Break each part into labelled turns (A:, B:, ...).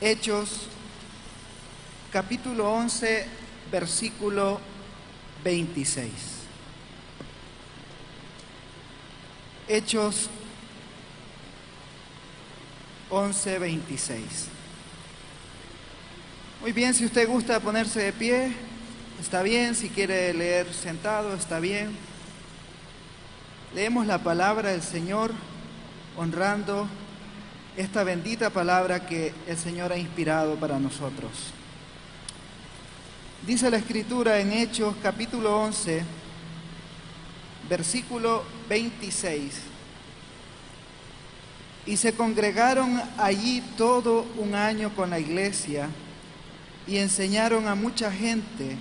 A: Hechos capítulo 11, versículo 26. Hechos 11, 26. Muy bien, si usted gusta ponerse de pie, está bien, si quiere leer sentado, está bien. Leemos la palabra del Señor honrando esta bendita palabra que el Señor ha inspirado para nosotros. Dice la escritura en Hechos capítulo 11, versículo 26. Y se congregaron allí todo un año con la iglesia y enseñaron a mucha gente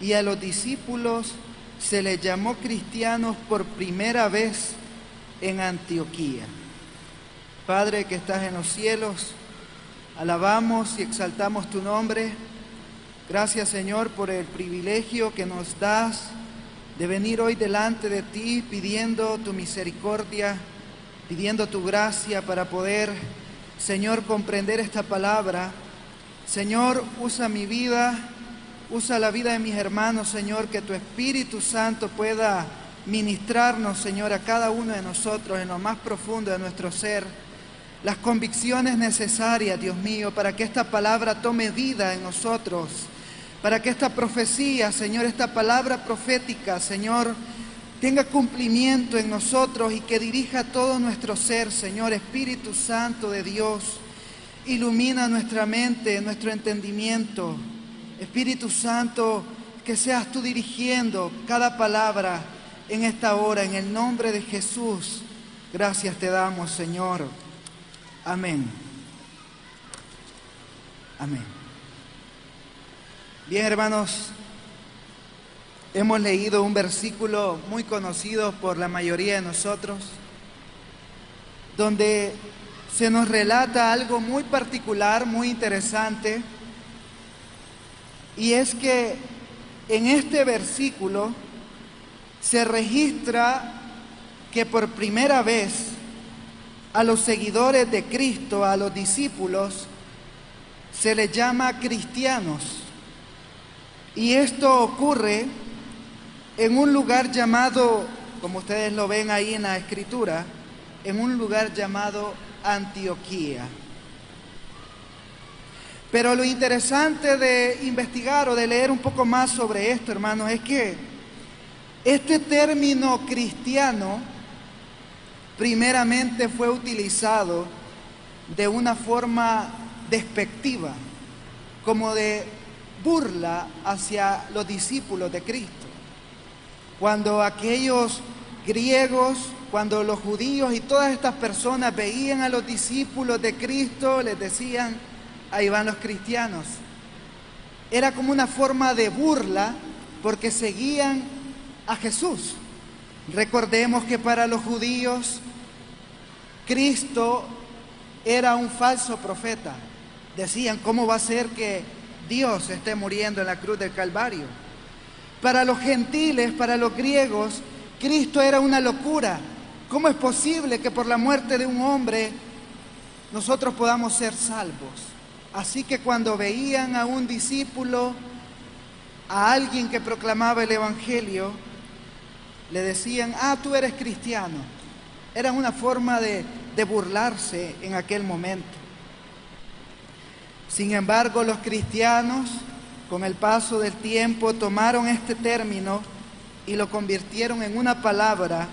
A: y a los discípulos se les llamó cristianos por primera vez en Antioquía. Padre que estás en los cielos, alabamos y exaltamos tu nombre. Gracias Señor por el privilegio que nos das de venir hoy delante de ti pidiendo tu misericordia, pidiendo tu gracia para poder, Señor, comprender esta palabra. Señor, usa mi vida, usa la vida de mis hermanos, Señor, que tu Espíritu Santo pueda ministrarnos, Señor, a cada uno de nosotros en lo más profundo de nuestro ser las convicciones necesarias, Dios mío, para que esta palabra tome vida en nosotros, para que esta profecía, Señor, esta palabra profética, Señor, tenga cumplimiento en nosotros y que dirija todo nuestro ser, Señor, Espíritu Santo de Dios. Ilumina nuestra mente, nuestro entendimiento. Espíritu Santo, que seas tú dirigiendo cada palabra en esta hora, en el nombre de Jesús. Gracias te damos, Señor. Amén. Amén. Bien, hermanos, hemos leído un versículo muy conocido por la mayoría de nosotros, donde se nos relata algo muy particular, muy interesante, y es que en este versículo se registra que por primera vez a los seguidores de Cristo, a los discípulos, se les llama cristianos. Y esto ocurre en un lugar llamado, como ustedes lo ven ahí en la escritura, en un lugar llamado Antioquía. Pero lo interesante de investigar o de leer un poco más sobre esto, hermanos, es que este término cristiano primeramente fue utilizado de una forma despectiva, como de burla hacia los discípulos de Cristo. Cuando aquellos griegos, cuando los judíos y todas estas personas veían a los discípulos de Cristo, les decían, ahí van los cristianos. Era como una forma de burla porque seguían a Jesús. Recordemos que para los judíos Cristo era un falso profeta. Decían, ¿cómo va a ser que Dios esté muriendo en la cruz del Calvario? Para los gentiles, para los griegos, Cristo era una locura. ¿Cómo es posible que por la muerte de un hombre nosotros podamos ser salvos? Así que cuando veían a un discípulo, a alguien que proclamaba el Evangelio, le decían, ah, tú eres cristiano. Era una forma de burlarse en aquel momento. Sin embargo, los cristianos, con el paso del tiempo, tomaron este término y lo convirtieron en una palabra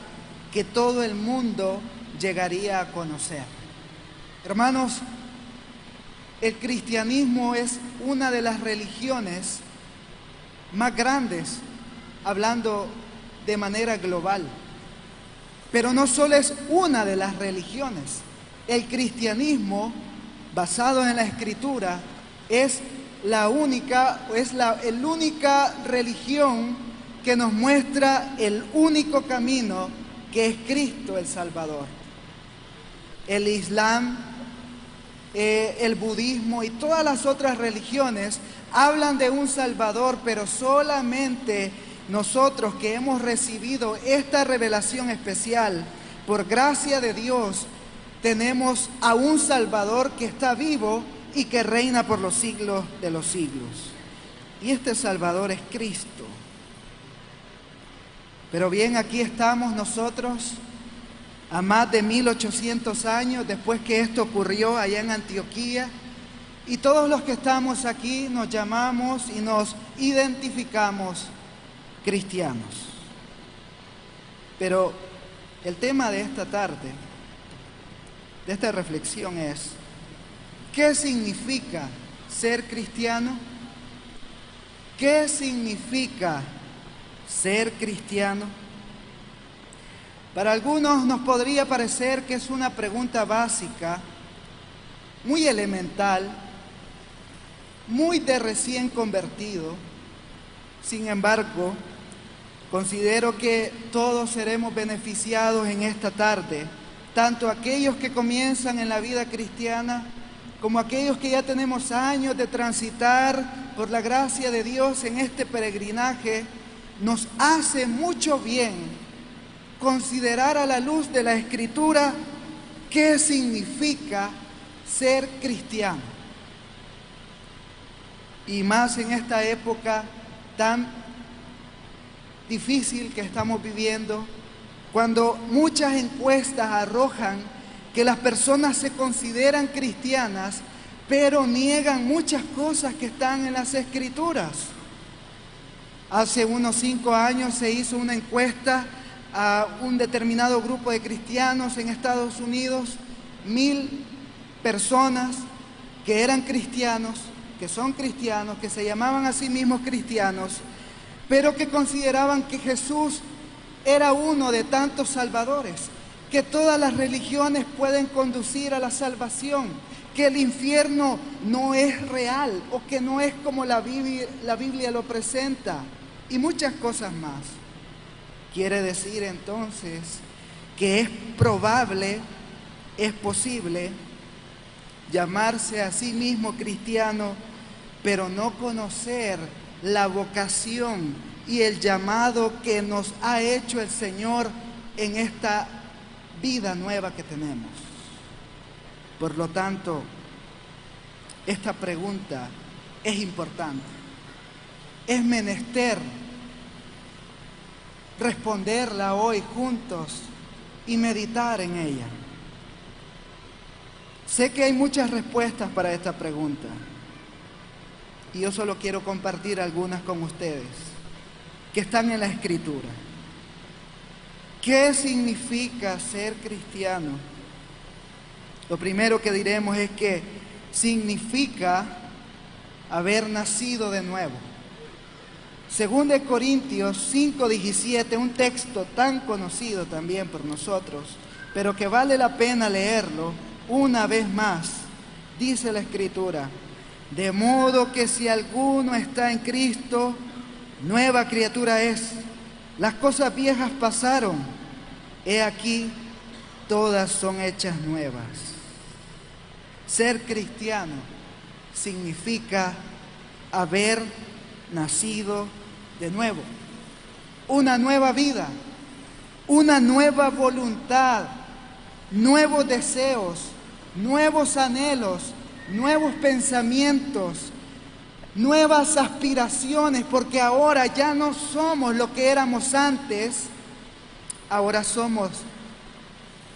A: que todo el mundo llegaría a conocer. Hermanos, el cristianismo es una de las religiones más grandes, hablando de manera global. Pero no solo es una de las religiones. El cristianismo, basado en la escritura, es la única, es la única religión que nos muestra el único camino que es Cristo el Salvador. El Islam, eh, el budismo y todas las otras religiones hablan de un Salvador, pero solamente nosotros que hemos recibido esta revelación especial, por gracia de Dios, tenemos a un Salvador que está vivo y que reina por los siglos de los siglos. Y este Salvador es Cristo. Pero bien, aquí estamos nosotros a más de 1800 años después que esto ocurrió allá en Antioquía. Y todos los que estamos aquí nos llamamos y nos identificamos cristianos. Pero el tema de esta tarde, de esta reflexión es, ¿qué significa ser cristiano? ¿Qué significa ser cristiano? Para algunos nos podría parecer que es una pregunta básica, muy elemental, muy de recién convertido. Sin embargo, considero que todos seremos beneficiados en esta tarde, tanto aquellos que comienzan en la vida cristiana como aquellos que ya tenemos años de transitar por la gracia de Dios en este peregrinaje, nos hace mucho bien considerar a la luz de la escritura qué significa ser cristiano. Y más en esta época tan difícil que estamos viviendo, cuando muchas encuestas arrojan que las personas se consideran cristianas, pero niegan muchas cosas que están en las escrituras. Hace unos cinco años se hizo una encuesta a un determinado grupo de cristianos en Estados Unidos, mil personas que eran cristianos, que son cristianos, que se llamaban a sí mismos cristianos, pero que consideraban que Jesús era uno de tantos salvadores, que todas las religiones pueden conducir a la salvación, que el infierno no es real o que no es como la Biblia, lo presenta y muchas cosas más. Quiere decir entonces que es probable, es posible llamarse a sí mismo cristiano, pero no conocer la vocación y el llamado que nos ha hecho el Señor en esta vida nueva que tenemos. Por lo tanto, esta pregunta es importante. Es menester responderla hoy juntos y meditar en ella. Sé que hay muchas respuestas para esta pregunta y yo solo quiero compartir algunas con ustedes que están en la escritura. ¿Qué significa ser cristiano? Lo primero que diremos es que significa haber nacido de nuevo. Según de Corintios 5:17, un texto tan conocido también por nosotros, pero que vale la pena leerlo una vez más, dice la escritura, de modo que si alguno está en Cristo, nueva criatura es. Las cosas viejas pasaron, he aquí, todas son hechas nuevas. Ser cristiano significa haber nacido de nuevo, una nueva vida, una nueva voluntad, nuevos deseos, nuevos anhelos, nuevos pensamientos, nuevas aspiraciones, porque ahora ya no somos lo que éramos antes, ahora somos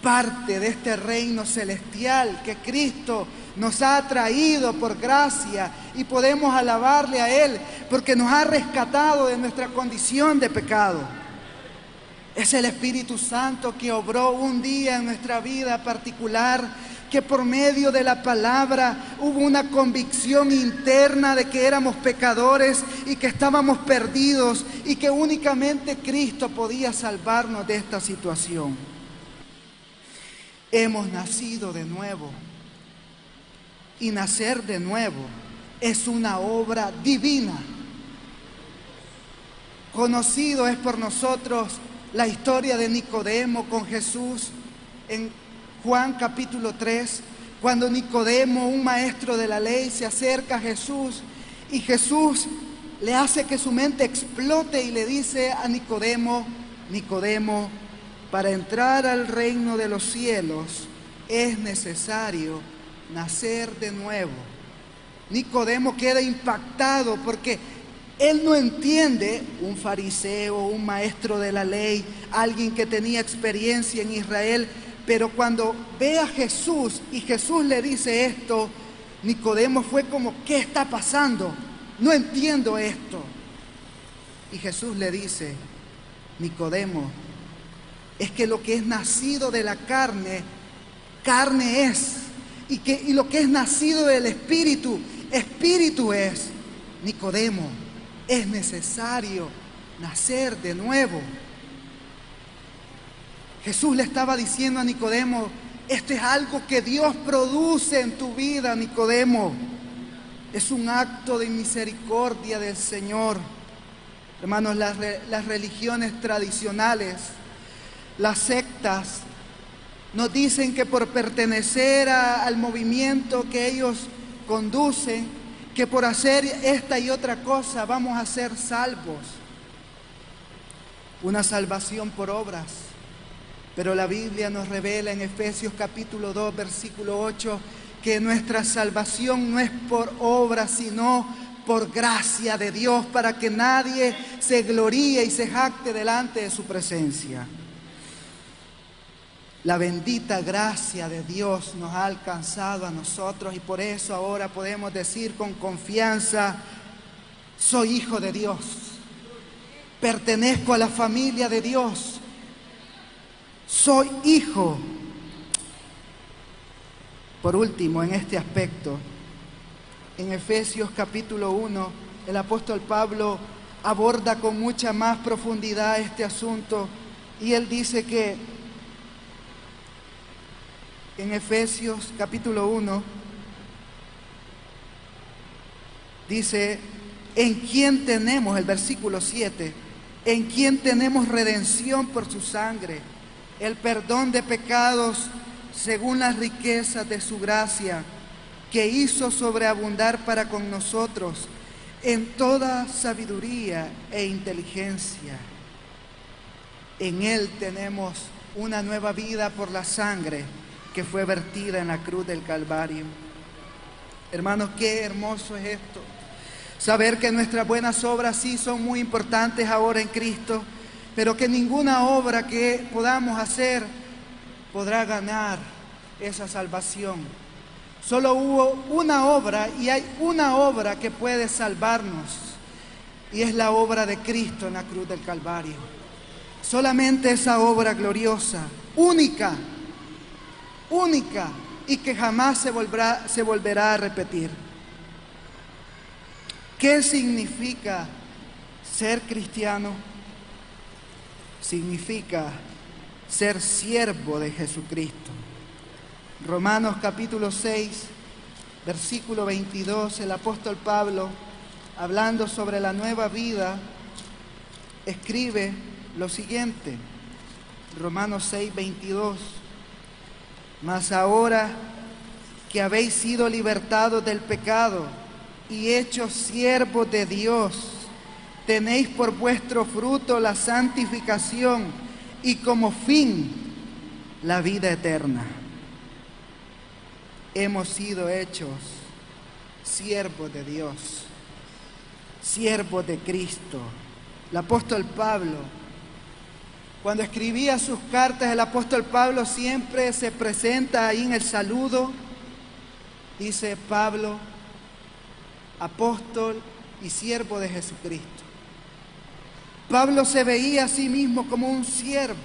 A: parte de este reino celestial que Cristo nos ha traído por gracia y podemos alabarle a Él porque nos ha rescatado de nuestra condición de pecado. Es el Espíritu Santo que obró un día en nuestra vida particular, que por medio de la palabra hubo una convicción interna de que éramos pecadores y que estábamos perdidos y que únicamente Cristo podía salvarnos de esta situación. Hemos nacido de nuevo y nacer de nuevo es una obra divina. Conocido es por nosotros la historia de Nicodemo con Jesús en Juan capítulo 3, cuando Nicodemo, un maestro de la ley, se acerca a Jesús y Jesús le hace que su mente explote y le dice a Nicodemo, Nicodemo, para entrar al reino de los cielos es necesario nacer de nuevo. Nicodemo queda impactado porque él no entiende, un fariseo, un maestro de la ley, alguien que tenía experiencia en Israel, pero cuando ve a Jesús y Jesús le dice esto, Nicodemo fue como, ¿qué está pasando? No entiendo esto. Y Jesús le dice, Nicodemo, es que lo que es nacido de la carne, carne es. Y, que, y lo que es nacido del Espíritu, Espíritu es. Nicodemo, es necesario nacer de nuevo. Jesús le estaba diciendo a Nicodemo, esto es algo que Dios produce en tu vida, Nicodemo. Es un acto de misericordia del Señor. Hermanos, las, las religiones tradicionales, las sectas, nos dicen que por pertenecer al movimiento que ellos conducen, que por hacer esta y otra cosa vamos a ser salvos. Una salvación por obras. Pero la Biblia nos revela en Efesios capítulo 2, versículo 8, que nuestra salvación no es por obras, sino por gracia de Dios, para que nadie se gloríe y se jacte delante de su presencia. La bendita gracia de Dios nos ha alcanzado a nosotros y por eso ahora podemos decir con confianza, soy hijo de Dios, pertenezco a la familia de Dios, soy hijo. Por último, en este aspecto, en Efesios capítulo 1, el apóstol Pablo aborda con mucha más profundidad este asunto y él dice que en Efesios capítulo 1 dice, en quien tenemos, el versículo 7, en quien tenemos redención por su sangre, el perdón de pecados según las riquezas de su gracia que hizo sobreabundar para con nosotros en toda sabiduría e inteligencia. En Él tenemos una nueva vida por la sangre que fue vertida en la cruz del Calvario. Hermanos, qué hermoso es esto. Saber que nuestras buenas obras sí son muy importantes ahora en Cristo, pero que ninguna obra que podamos hacer podrá ganar esa salvación Solo hubo una obra y hay una obra que puede salvarnos y es la obra de Cristo en la cruz del Calvario. Solamente esa obra gloriosa, única, única y que jamás se volverá, se volverá a repetir. ¿Qué significa ser cristiano? Significa ser siervo de Jesucristo. Romanos capítulo 6, versículo 22, el apóstol Pablo, hablando sobre la nueva vida, escribe lo siguiente. Romanos 6, 22. Mas ahora que habéis sido libertados del pecado y hechos siervos de Dios, tenéis por vuestro fruto la santificación y como fin la vida eterna hemos sido hechos siervos de Dios, siervos de Cristo. El apóstol Pablo, cuando escribía sus cartas, el apóstol Pablo siempre se presenta ahí en el saludo, dice Pablo, apóstol y siervo de Jesucristo. Pablo se veía a sí mismo como un siervo,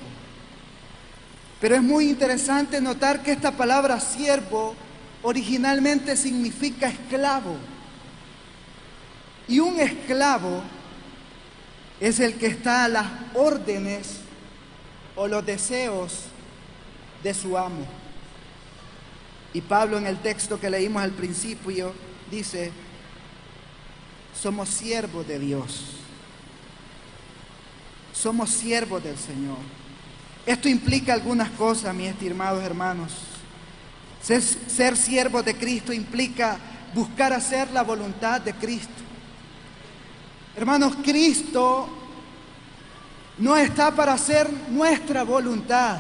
A: pero es muy interesante notar que esta palabra siervo originalmente significa esclavo. Y un esclavo es el que está a las órdenes o los deseos de su amo. Y Pablo en el texto que leímos al principio dice, somos siervos de Dios. Somos siervos del Señor. Esto implica algunas cosas, mis estimados hermanos. Ser, siervo de Cristo implica buscar hacer la voluntad de Cristo. Hermanos, Cristo no está para hacer nuestra voluntad.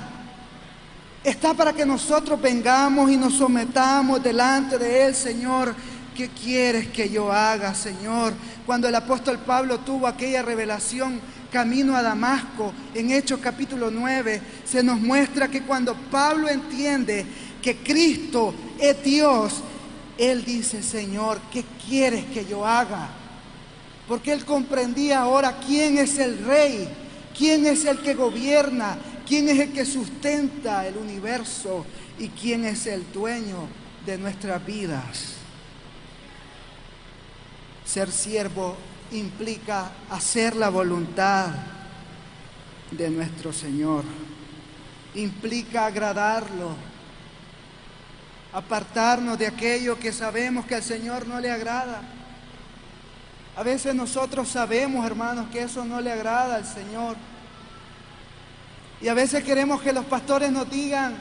A: Está para que nosotros vengamos y nos sometamos delante de Él, Señor, ¿qué quieres que yo haga, Señor? Cuando el apóstol Pablo tuvo aquella revelación camino a Damasco, en Hechos capítulo 9, se nos muestra que cuando Pablo entiende que Cristo es Dios, él dice, Señor, ¿qué quieres que yo haga? Porque él comprendía ahora quién es el rey, quién es el que gobierna, quién es el que sustenta el universo y quién es el dueño de nuestras vidas. Ser siervo implica hacer la voluntad de nuestro Señor, implica agradarlo, apartarnos de aquello que sabemos que al Señor no le agrada. A veces nosotros sabemos, hermanos, que eso no le agrada al Señor. Y a veces queremos que los pastores nos digan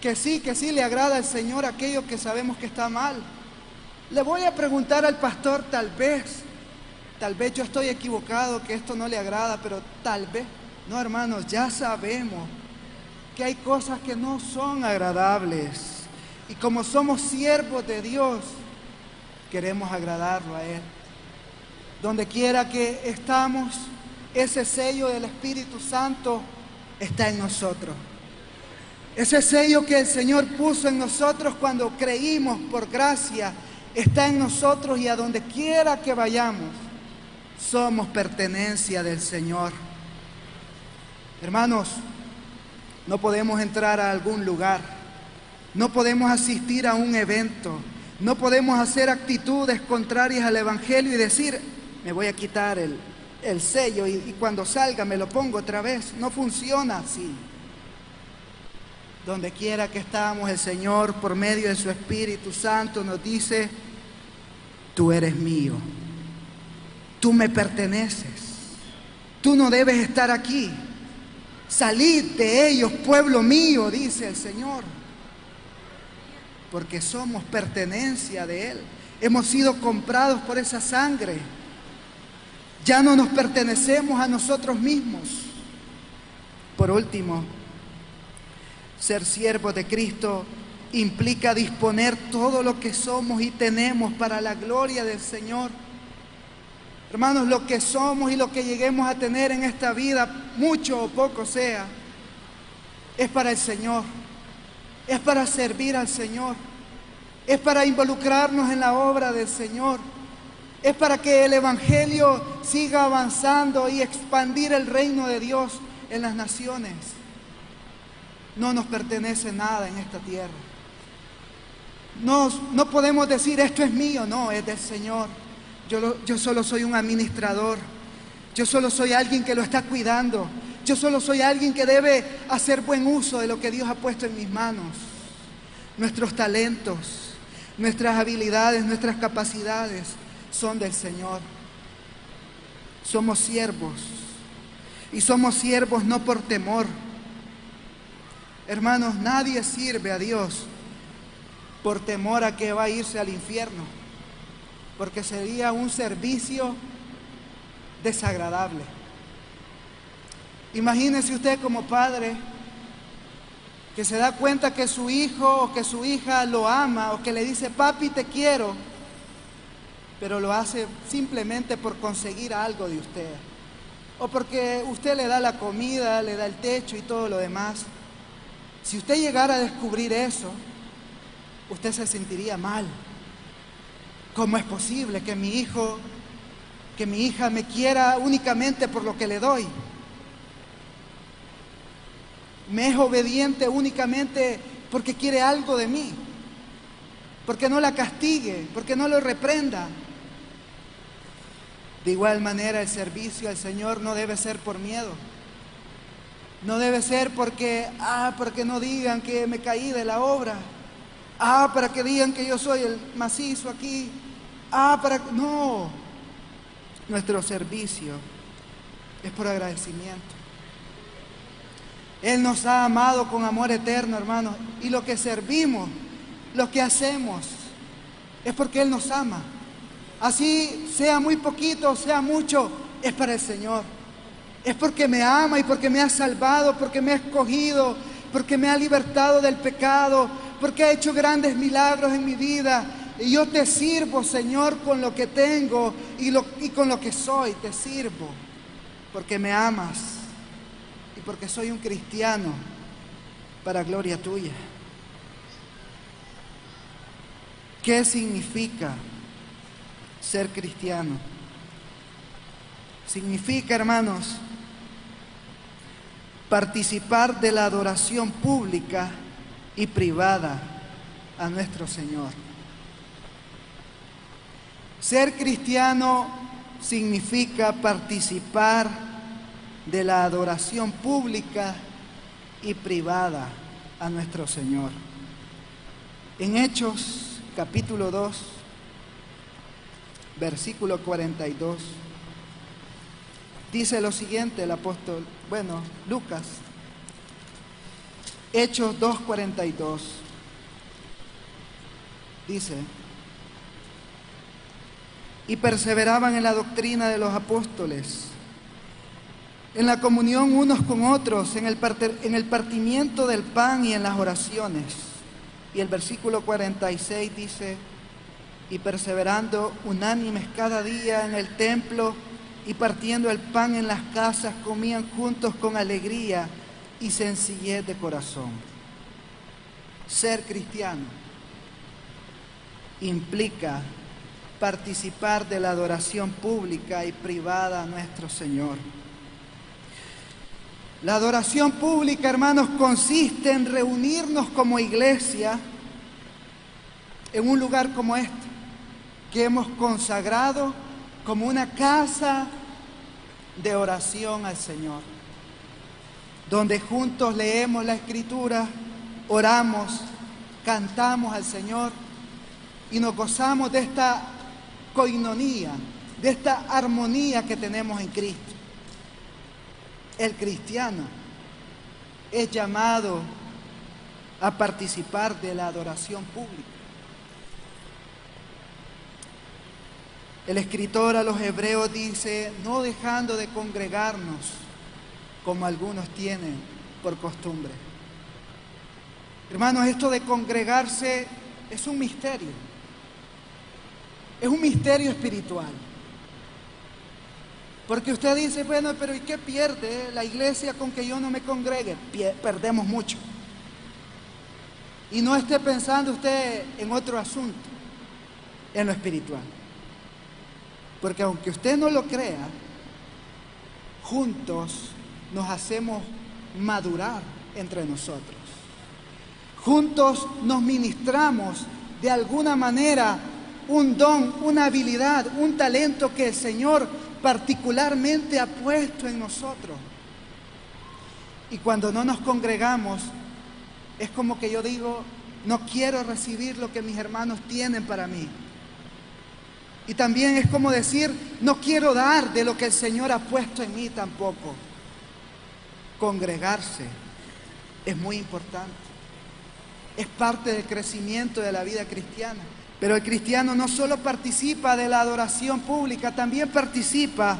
A: que sí, que sí le agrada al Señor aquello que sabemos que está mal. Le voy a preguntar al pastor tal vez, tal vez yo estoy equivocado, que esto no le agrada, pero tal vez, no hermanos, ya sabemos que hay cosas que no son agradables. Y como somos siervos de Dios, queremos agradarlo a Él. Donde quiera que estamos, ese sello del Espíritu Santo está en nosotros. Ese sello que el Señor puso en nosotros cuando creímos por gracia, está en nosotros y a donde quiera que vayamos, somos pertenencia del Señor. Hermanos, no podemos entrar a algún lugar no podemos asistir a un evento. No podemos hacer actitudes contrarias al Evangelio y decir, me voy a quitar el, sello y, y cuando salga me lo pongo otra vez. No funciona así. Donde quiera que estamos, el Señor, por medio de su Espíritu Santo, nos dice, tú eres mío, tú me perteneces, tú no debes estar aquí. Salid de ellos, pueblo mío, dice el Señor porque somos pertenencia de Él. Hemos sido comprados por esa sangre. Ya no nos pertenecemos a nosotros mismos. Por último, ser siervo de Cristo implica disponer todo lo que somos y tenemos para la gloria del Señor. Hermanos, lo que somos y lo que lleguemos a tener en esta vida, mucho o poco sea, es para el Señor es para servir al Señor, es para involucrarnos en la obra del Señor, es para que el Evangelio siga avanzando y expandir el reino de Dios en las naciones. No nos pertenece nada en esta tierra. No, no podemos decir esto es mío, no, es del Señor. Yo, solo soy un administrador. Yo solo soy alguien que lo está cuidando. Yo solo soy alguien que debe hacer buen uso de lo que Dios ha puesto en mis manos. Nuestros talentos, nuestras habilidades, nuestras capacidades son del Señor. Somos siervos. Y somos siervos no por temor. Hermanos, nadie sirve a Dios por temor a que va a irse al infierno. Porque sería un servicio desagradable. Imagínese usted como padre que se da cuenta que su hijo o que su hija lo ama o que le dice, papi, te quiero, pero lo hace simplemente por conseguir algo de usted. O porque usted le da la comida, le da el techo y todo lo demás. Si usted llegara a descubrir eso, usted se sentiría mal. ¿Cómo es posible que mi hijo, que mi hija me quiera únicamente por lo que le doy? me es obediente únicamente porque quiere algo de mí, porque no la castigue, porque no lo reprenda. De igual manera el servicio al Señor no debe ser por miedo. No debe ser porque, ah, para que no digan que me caí de la obra. Ah, para que digan que yo soy el macizo aquí. Ah, para... No. Nuestro servicio es por agradecimiento. Él nos ha amado con amor eterno, hermanos. Y lo que servimos, lo que hacemos, es porque Él nos ama. Así sea muy poquito, sea mucho, es para el Señor. Es porque me ama y porque me ha salvado, porque me ha escogido, porque me ha libertado del pecado, porque ha hecho grandes milagros en mi vida. Y yo te sirvo, Señor, con lo que tengo y, con lo que soy, te sirvo, porque me amas y porque soy un cristiano para gloria tuya. ¿Qué significa ser cristiano? Significa, hermanos, participar de la adoración pública y privada a nuestro Señor. Ser cristiano significa participar de la adoración pública y privada a nuestro Señor. En Hechos capítulo 2, versículo 42, dice lo siguiente el apóstol, bueno, Lucas, Hechos 2.42, dice, y perseveraban en la doctrina de los apóstoles, en la comunión unos con otros, en el, en el partimiento del pan y en las oraciones. Y el versículo 46 dice, y perseverando unánimes cada día en el templo y partiendo el pan en las casas, comían juntos con alegría y sencillez de corazón. Ser cristiano implica participar de la adoración pública y privada a nuestro Señor. La adoración pública, hermanos, consiste en reunirnos como iglesia en un lugar como este, que hemos consagrado como una casa de oración al Señor, donde juntos leemos la escritura, oramos, cantamos al Señor y nos gozamos de esta coinonía, de esta armonía que tenemos en Cristo. El cristiano es llamado a participar de la adoración pública. El escritor a los hebreos dice, no dejando de congregarnos como algunos tienen por costumbre. Hermanos, esto de congregarse es un misterio. Es un misterio espiritual. Porque usted dice, bueno, pero ¿y qué pierde la iglesia con que yo no me congregue? perdemos mucho. Y no esté pensando usted en otro asunto, en lo espiritual. Porque aunque usted no lo crea, juntos nos hacemos madurar entre nosotros. Juntos nos ministramos de alguna manera un don, una habilidad, un talento que el Señor particularmente ha puesto en nosotros. Y cuando no nos congregamos, es como que yo digo, no quiero recibir lo que mis hermanos tienen para mí. Y también es como decir, no quiero dar de lo que el Señor ha puesto en mí tampoco. Congregarse es muy importante. Es parte del crecimiento de la vida cristiana. Pero el cristiano no solo participa de la adoración pública, también participa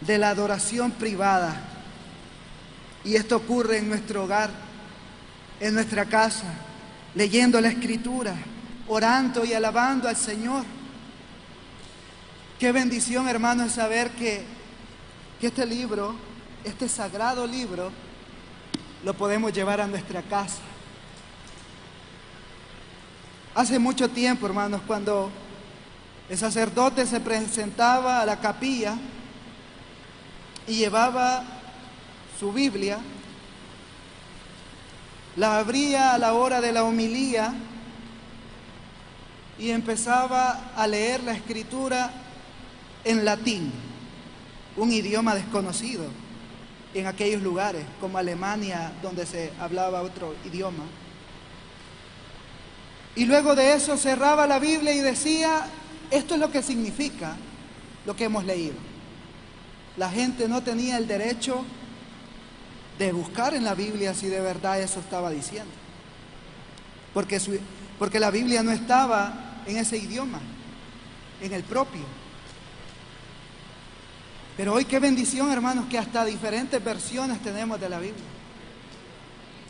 A: de la adoración privada. Y esto ocurre en nuestro hogar, en nuestra casa, leyendo la escritura, orando y alabando al Señor. Qué bendición, hermano, es saber que, que este libro, este sagrado libro, lo podemos llevar a nuestra casa Hace mucho tiempo, hermanos, cuando el sacerdote se presentaba a la capilla y llevaba su Biblia, la abría a la hora de la homilía y empezaba a leer la escritura en latín, un idioma desconocido en aquellos lugares, como Alemania, donde se hablaba otro idioma. Y luego de eso cerraba la Biblia y decía, esto es lo que significa lo que hemos leído. La gente no tenía el derecho de buscar en la Biblia si de verdad eso estaba diciendo. Porque, porque la Biblia no estaba en ese idioma, en el propio. Pero hoy qué bendición, hermanos, que hasta diferentes versiones tenemos de la Biblia.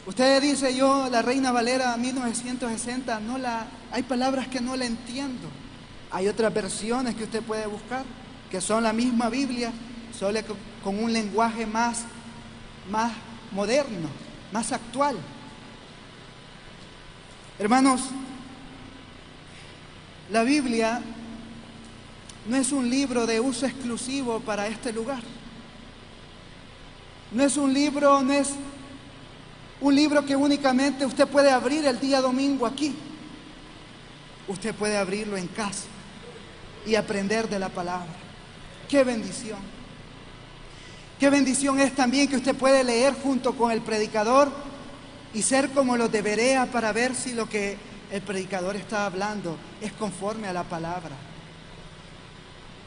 A: Usted dice yo, la Reina Valera 1960, no la, hay palabras que no la entiendo. Hay otras versiones que usted puede buscar, que son la misma Biblia, solo con un lenguaje más, más moderno, más actual. Hermanos, la Biblia no es un libro de uso exclusivo para este lugar. No es un libro, no es un libro que únicamente usted puede abrir el día domingo aquí. Usted puede abrirlo en casa y aprender de la palabra. Qué bendición. Qué bendición es también que usted puede leer junto con el predicador y ser como los de Berea para ver si lo que el predicador está hablando es conforme a la palabra.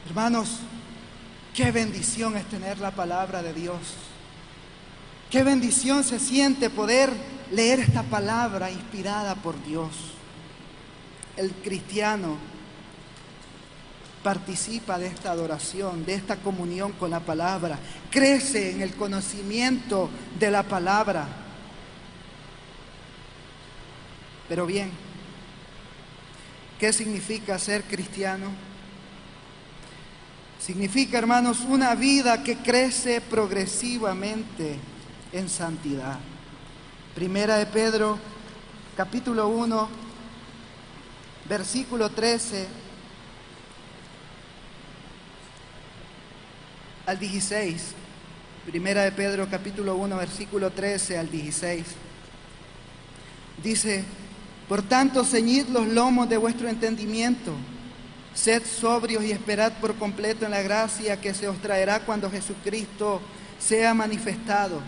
A: Hermanos, qué bendición es tener la palabra de Dios. Qué bendición se siente poder leer esta palabra inspirada por Dios. El cristiano participa de esta adoración, de esta comunión con la palabra, crece en el conocimiento de la palabra. Pero bien, ¿qué significa ser cristiano? Significa, hermanos, una vida que crece progresivamente en santidad. Primera de Pedro, capítulo 1, versículo 13 al 16. Primera de Pedro, capítulo 1, versículo 13 al 16. Dice, por tanto, ceñid los lomos de vuestro entendimiento, sed sobrios y esperad por completo en la gracia que se os traerá cuando Jesucristo sea manifestado.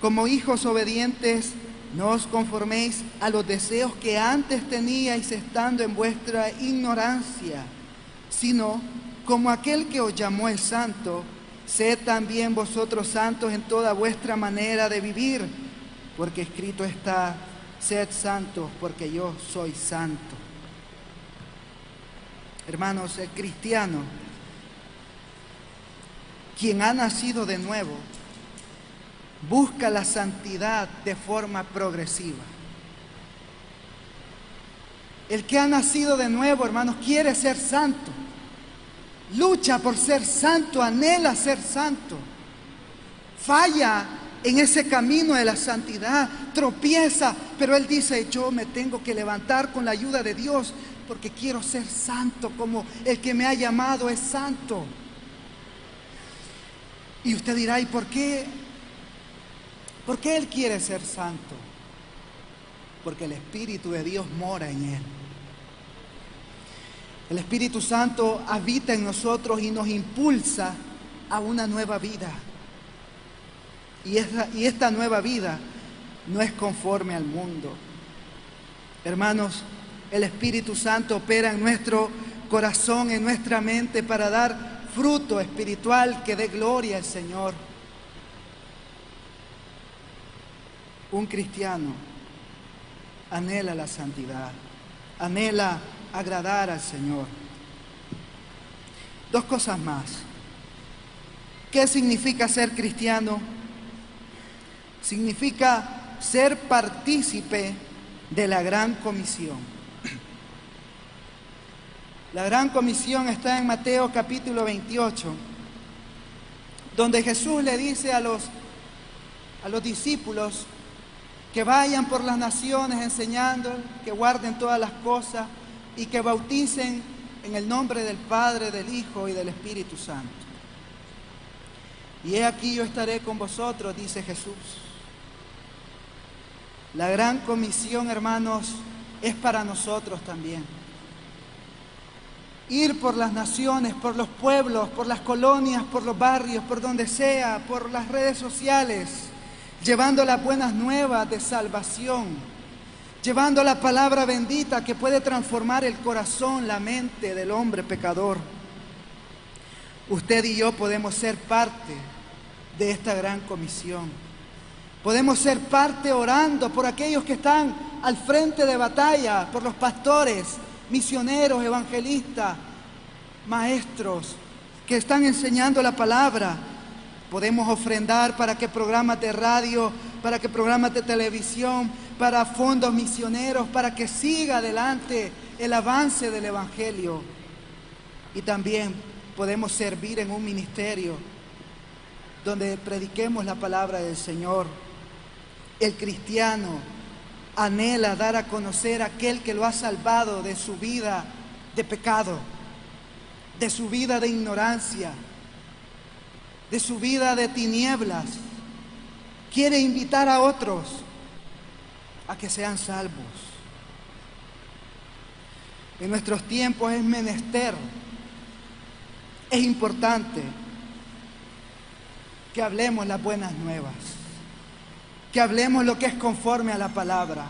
A: Como hijos obedientes, no os conforméis a los deseos que antes teníais estando en vuestra ignorancia, sino como aquel que os llamó el santo, sed también vosotros santos en toda vuestra manera de vivir, porque escrito está, sed santos porque yo soy santo. Hermanos, el cristiano, quien ha nacido de nuevo, busca la santidad de forma progresiva. El que ha nacido de nuevo, hermanos, quiere ser santo. Lucha por ser santo, anhela ser santo. Falla en ese camino de la santidad, tropieza, pero él dice, yo me tengo que levantar con la ayuda de Dios porque quiero ser santo como el que me ha llamado es santo. Y usted dirá, ¿y por qué ¿Por qué Él quiere ser santo? Porque el Espíritu de Dios mora en Él. El Espíritu Santo habita en nosotros y nos impulsa a una nueva vida. Y esta, y esta nueva vida no es conforme al mundo. Hermanos, el Espíritu Santo opera en nuestro corazón, en nuestra mente, para dar fruto espiritual que dé gloria al Señor. Un cristiano anhela la santidad, anhela agradar al Señor. Dos cosas más. ¿Qué significa ser cristiano? Significa ser partícipe de la gran comisión. La gran comisión está en Mateo capítulo 28, donde Jesús le dice a los, a los discípulos, que vayan por las naciones enseñando, que guarden todas las cosas y que bauticen en el nombre del Padre, del Hijo y del Espíritu Santo. Y he aquí yo estaré con vosotros, dice Jesús. La gran comisión, hermanos, es para nosotros también. Ir por las naciones, por los pueblos, por las colonias, por los barrios, por donde sea, por las redes sociales llevando las buenas nuevas de salvación, llevando la palabra bendita que puede transformar el corazón, la mente del hombre pecador. Usted y yo podemos ser parte de esta gran comisión. Podemos ser parte orando por aquellos que están al frente de batalla, por los pastores, misioneros, evangelistas, maestros que están enseñando la palabra, Podemos ofrendar para que programas de radio para que programas de televisión, para fondos misioneros, para que siga adelante el avance del Evangelio. Y también podemos servir en un ministerio donde prediquemos la palabra del Señor. El cristiano anhela dar a conocer a aquel que lo ha salvado de su vida de pecado, de su vida de ignorancia, de su vida de tinieblas. Quiere invitar a otros a que sean salvos. En nuestros tiempos es menester, es importante que hablemos las buenas nuevas, que hablemos lo que es conforme a la palabra.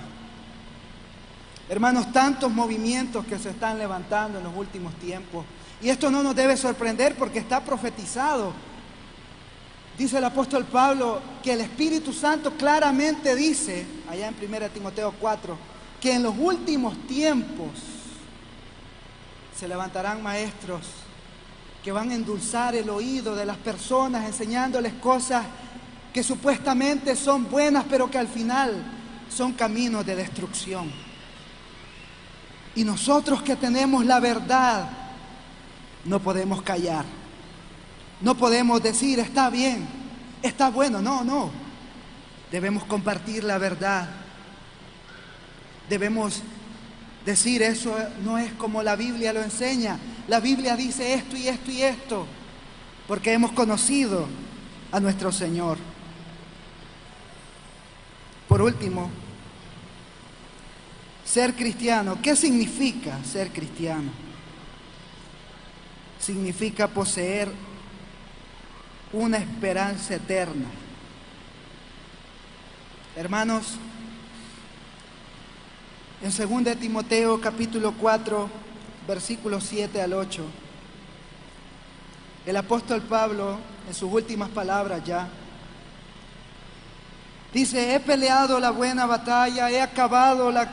A: Hermanos, tantos movimientos que se están levantando en los últimos tiempos. Y esto no nos debe sorprender porque está profetizado. Dice el apóstol Pablo que el Espíritu Santo claramente dice, allá en 1 Timoteo 4, que en los últimos tiempos se levantarán maestros que van a endulzar el oído de las personas enseñándoles cosas que supuestamente son buenas, pero que al final son caminos de destrucción. Y nosotros que tenemos la verdad, no podemos callar. No podemos decir, está bien, está bueno. No, no. Debemos compartir la verdad. Debemos decir, eso no es como la Biblia lo enseña. La Biblia dice esto y esto y esto, porque hemos conocido a nuestro Señor. Por último, ser cristiano. ¿Qué significa ser cristiano? Significa poseer una esperanza eterna. Hermanos, en 2 Timoteo capítulo 4, versículos 7 al 8, el apóstol Pablo, en sus últimas palabras ya, dice, he peleado la buena batalla, he acabado la,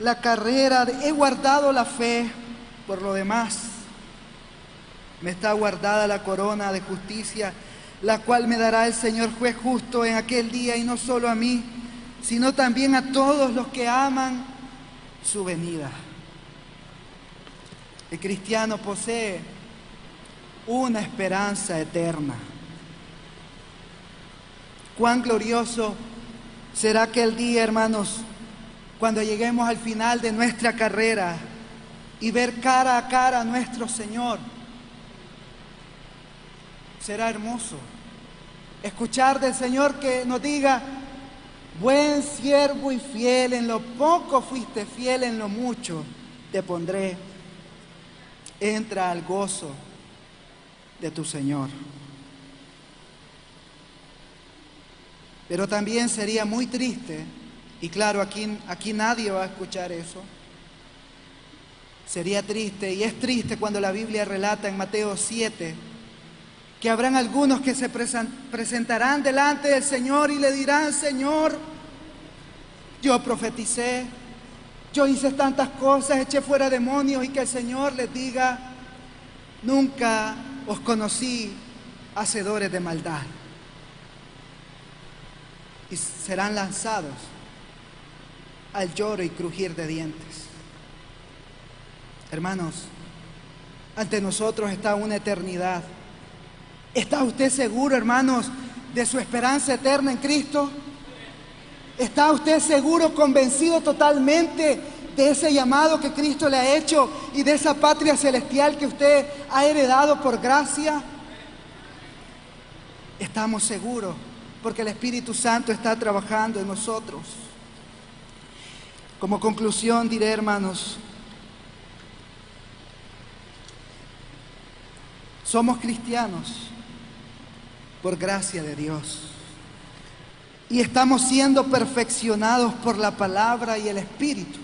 A: la carrera, he guardado la fe, por lo demás, me está guardada la corona de justicia, la cual me dará el Señor juez justo en aquel día, y no solo a mí, sino también a todos los que aman su venida. El cristiano posee una esperanza eterna. Cuán glorioso será aquel día, hermanos, cuando lleguemos al final de nuestra carrera y ver cara a cara a nuestro Señor. Será hermoso escuchar del Señor que nos diga, buen siervo y fiel, en lo poco fuiste fiel, en lo mucho te pondré entra al gozo de tu Señor. Pero también sería muy triste, y claro, aquí, aquí nadie va a escuchar eso, sería triste, y es triste cuando la Biblia relata en Mateo 7, que habrán algunos que se presentarán delante del Señor y le dirán, Señor, yo profeticé, yo hice tantas cosas, eché fuera demonios y que el Señor les diga, nunca os conocí hacedores de maldad. Y serán lanzados al lloro y crujir de dientes. Hermanos, ante nosotros está una eternidad. ¿Está usted seguro, hermanos, de su esperanza eterna en Cristo? ¿Está usted seguro, convencido totalmente de ese llamado que Cristo le ha hecho y de esa patria celestial que usted ha heredado por gracia? Estamos seguros porque el Espíritu Santo está trabajando en nosotros. Como conclusión diré, hermanos, somos cristianos por gracia de Dios y estamos siendo perfeccionados por la palabra y el Espíritu.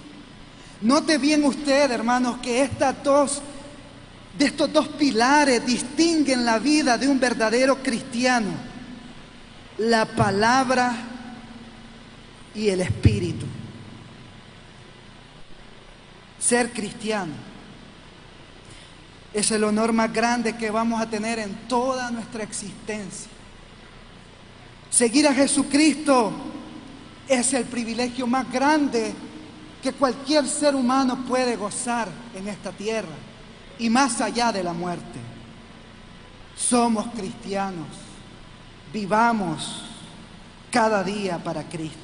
A: Note bien usted, hermanos, que estas dos, de estos dos pilares distinguen la vida de un verdadero cristiano. La palabra y el Espíritu. Ser cristiano es el honor más grande que vamos a tener en toda nuestra existencia Seguir a Jesucristo es el privilegio más grande que cualquier ser humano puede gozar en esta tierra y más allá de la muerte. Somos cristianos, vivamos cada día para Cristo.